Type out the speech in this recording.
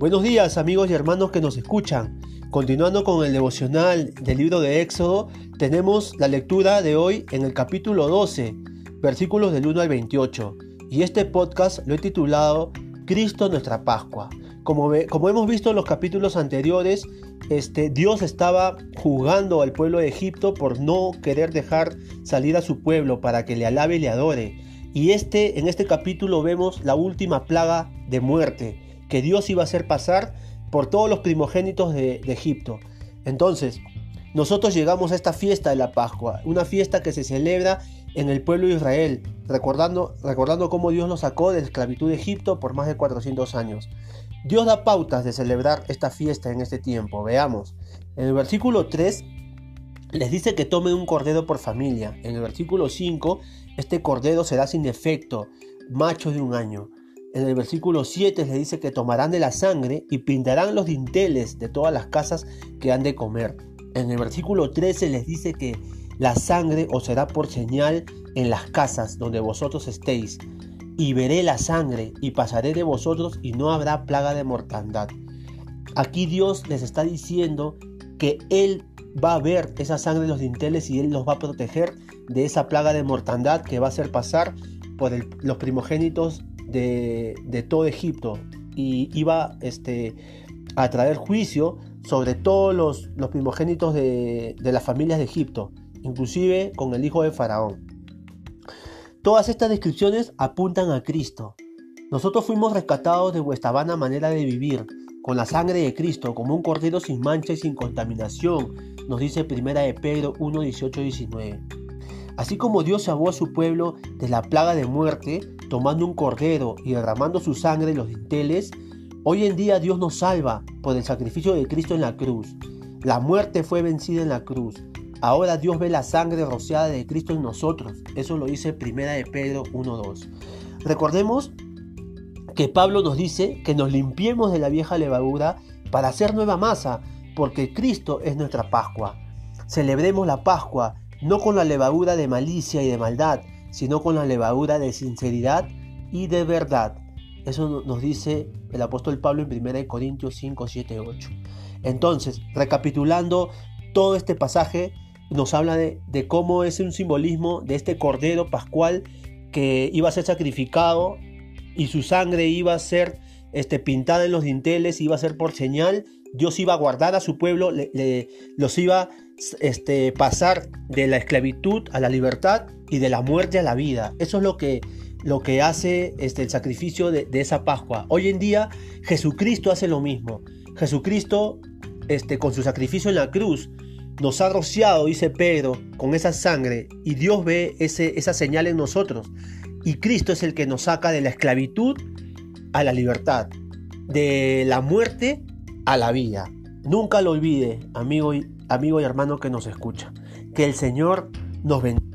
Buenos días amigos y hermanos que nos escuchan. Continuando con el devocional del libro de Éxodo, tenemos la lectura de hoy en el capítulo 12, versículos del 1 al 28. Y este podcast lo he titulado Cristo nuestra Pascua. Como, como hemos visto en los capítulos anteriores, este, Dios estaba juzgando al pueblo de Egipto por no querer dejar salir a su pueblo para que le alabe y le adore. Y este, en este capítulo vemos la última plaga de muerte que Dios iba a hacer pasar por todos los primogénitos de, Egipto. Entonces, nosotros llegamos a esta fiesta de la Pascua, una fiesta que se celebra en el pueblo de Israel, recordando, recordando cómo Dios nos sacó de la esclavitud de Egipto por más de 400 años. Dios da pautas de celebrar esta fiesta en este tiempo. Veamos. En el versículo 3 les dice que tomen un cordero por familia. En el versículo 5 este cordero será sin efecto, macho de un año. En el versículo 7 le dice que tomarán de la sangre y pintarán los dinteles de todas las casas que han de comer. En el versículo 13 les dice que la sangre os será por señal en las casas donde vosotros estéis. Y veré la sangre y pasaré de vosotros y no habrá plaga de mortandad. Aquí Dios les está diciendo que Él va a ver esa sangre en los dinteles y Él los va a proteger de esa plaga de mortandad que va a hacer pasar por los primogénitos de, todo Egipto y iba este, a traer juicio sobre todos los, primogénitos de, las familias de Egipto, inclusive con el hijo de Faraón. Todas estas descripciones apuntan a Cristo. Nosotros fuimos rescatados de vuestra vana manera de vivir, con la sangre de Cristo, como un cordero sin mancha y sin contaminación, nos dice Primera de Pedro 1, 18 19. Así como Dios salvó a su pueblo de la plaga de muerte, tomando un cordero y derramando su sangre en los dinteles, hoy en día Dios nos salva por el sacrificio de Cristo en la cruz. La muerte fue vencida en la cruz. Ahora Dios ve la sangre rociada de Cristo en nosotros. Eso lo dice Primera de Pedro 1.2. Recordemos que Pablo nos dice que nos limpiemos de la vieja levadura para hacer nueva masa, porque Cristo es nuestra Pascua. Celebremos la Pascua no con la levadura de malicia y de maldad, sino con la levadura de sinceridad y de verdad. Eso nos dice el apóstol Pablo en 1 Corintios 5, 7, 8. Entonces, recapitulando todo este pasaje, nos habla de, de, cómo es un simbolismo de este cordero pascual que iba a ser sacrificado y su sangre iba a ser este, pintada en los dinteles, iba a ser por señal. Dios iba a guardar a su pueblo, los iba este, pasar de la esclavitud a la libertad y de la muerte a la vida. Eso es lo que, lo que hace este, el sacrificio de, esa Pascua. Hoy en día Jesucristo hace lo mismo. Jesucristo, este, con su sacrificio en la cruz, nos ha rociado, dice Pedro, con esa sangre y Dios ve ese, esa señal en nosotros. Y Cristo es el que nos saca de la esclavitud a la libertad, de la muerte a la vida. Nunca lo olvide, amigo y, amigo y hermano que nos escucha. Que el Señor nos bendiga.